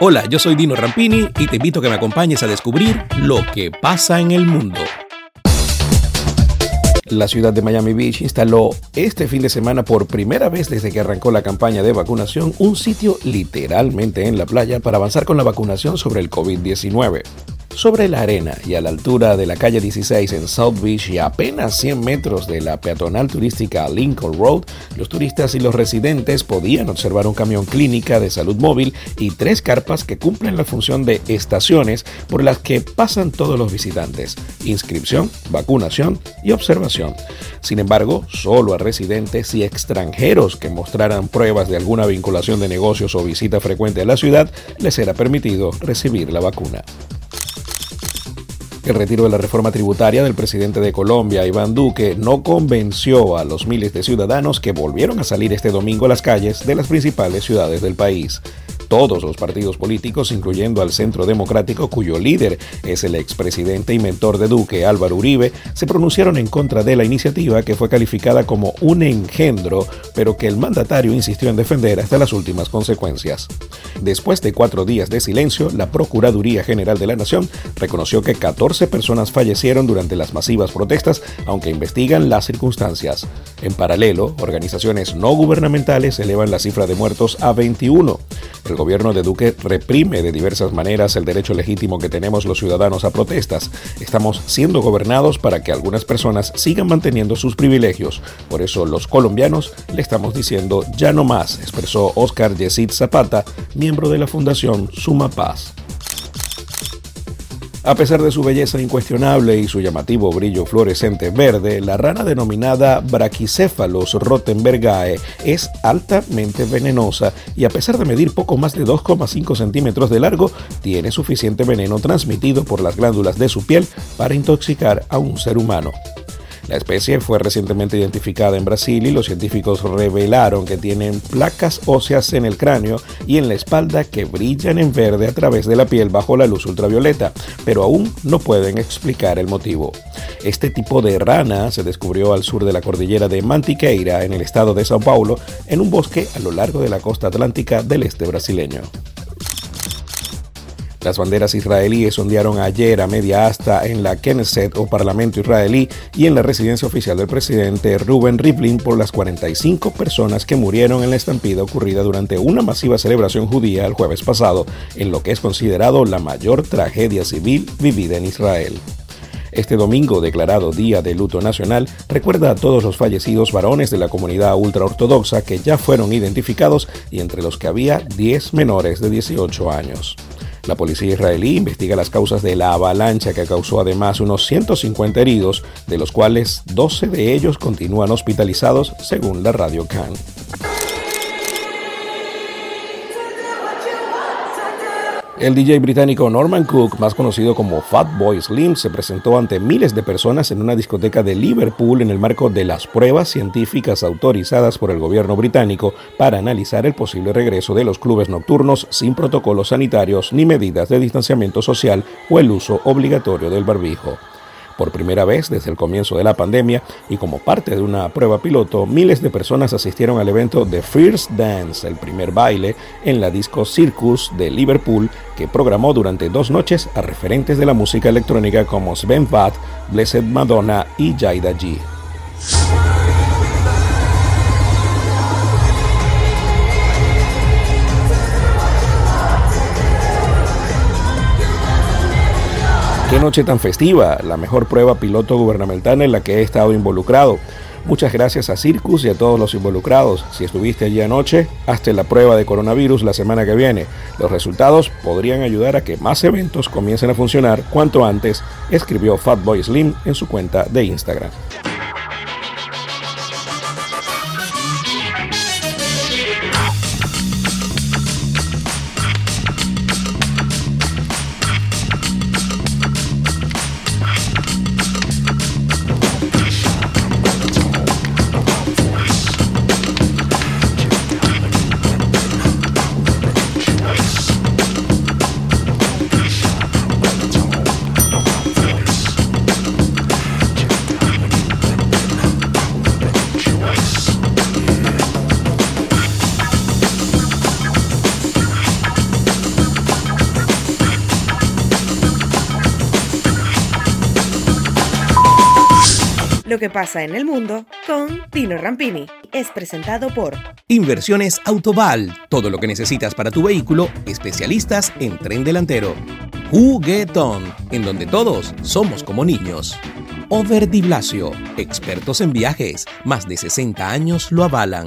Hola, yo soy Dino Rampini y te invito a que me acompañes a descubrir lo que pasa en el mundo. La ciudad de Miami Beach instaló este fin de semana por primera vez desde que arrancó la campaña de vacunación un sitio literalmente en la playa para avanzar con la vacunación sobre el COVID-19. Sobre la arena y a la altura de la calle 16 en South Beach y a apenas 100 metros de la peatonal turística Lincoln Road, los turistas y los residentes podían observar un camión clínica de salud móvil y tres carpas que cumplen la función de estaciones por las que pasan todos los visitantes, inscripción, vacunación y observación. Sin embargo, solo a residentes y extranjeros que mostraran pruebas de alguna vinculación de negocios o visita frecuente a la ciudad les será permitido recibir la vacuna. El retiro de la reforma tributaria del presidente de Colombia, Iván Duque, no convenció a los miles de ciudadanos que volvieron a salir este domingo a las calles de las principales ciudades del país. Todos los partidos políticos, incluyendo al Centro Democrático, cuyo líder es el expresidente y mentor de Duque, Álvaro Uribe, se pronunciaron en contra de la iniciativa que fue calificada como un engendro, pero que el mandatario insistió en defender hasta las últimas consecuencias. Después de cuatro días de silencio, la Procuraduría General de la Nación reconoció que 14 personas fallecieron durante las masivas protestas, aunque investigan las circunstancias. En paralelo, organizaciones no gubernamentales elevan la cifra de muertos a 21. El gobierno de Duque reprime de diversas maneras el derecho legítimo que tenemos los ciudadanos a protestas. Estamos siendo gobernados para que algunas personas sigan manteniendo sus privilegios. Por eso los colombianos le estamos diciendo ya no más, expresó Oscar Yesid Zapata, miembro de la Fundación Suma Paz. A pesar de su belleza incuestionable y su llamativo brillo fluorescente verde, la rana denominada Brachycephalus rottenbergae es altamente venenosa y a pesar de medir poco más de 2,5 centímetros de largo, tiene suficiente veneno transmitido por las glándulas de su piel para intoxicar a un ser humano. La especie fue recientemente identificada en Brasil y los científicos revelaron que tienen placas óseas en el cráneo y en la espalda que brillan en verde a través de la piel bajo la luz ultravioleta, pero aún no pueden explicar el motivo. Este tipo de rana se descubrió al sur de la cordillera de Mantiqueira, en el estado de Sao Paulo, en un bosque a lo largo de la costa atlántica del este brasileño. Las banderas israelíes ondearon ayer a media asta en la Knesset o Parlamento israelí y en la residencia oficial del presidente Ruben Rivlin por las 45 personas que murieron en la estampida ocurrida durante una masiva celebración judía el jueves pasado, en lo que es considerado la mayor tragedia civil vivida en Israel. Este domingo, declarado Día de Luto Nacional, recuerda a todos los fallecidos varones de la comunidad ultraortodoxa que ya fueron identificados y entre los que había 10 menores de 18 años. La policía israelí investiga las causas de la avalancha que causó además unos 150 heridos, de los cuales 12 de ellos continúan hospitalizados según la radio Khan. El DJ británico Norman Cook, más conocido como Fatboy Slim, se presentó ante miles de personas en una discoteca de Liverpool en el marco de las pruebas científicas autorizadas por el gobierno británico para analizar el posible regreso de los clubes nocturnos sin protocolos sanitarios ni medidas de distanciamiento social o el uso obligatorio del barbijo. Por primera vez desde el comienzo de la pandemia y como parte de una prueba piloto, miles de personas asistieron al evento The First Dance, el primer baile, en la disco Circus de Liverpool, que programó durante dos noches a referentes de la música electrónica como Sven Vath, Blessed Madonna y Jaida G. Qué noche tan festiva, la mejor prueba piloto gubernamental en la que he estado involucrado. Muchas gracias a Circus y a todos los involucrados. Si estuviste allí anoche, hazte la prueba de coronavirus la semana que viene. Los resultados podrían ayudar a que más eventos comiencen a funcionar cuanto antes, escribió Fatboy Slim en su cuenta de Instagram. Lo que pasa en el mundo con Tino Rampini. Es presentado por Inversiones Autoval. Todo lo que necesitas para tu vehículo, especialistas en tren delantero. Juguetón, en donde todos somos como niños. Over Di Blasio, expertos en viajes, más de 60 años lo avalan.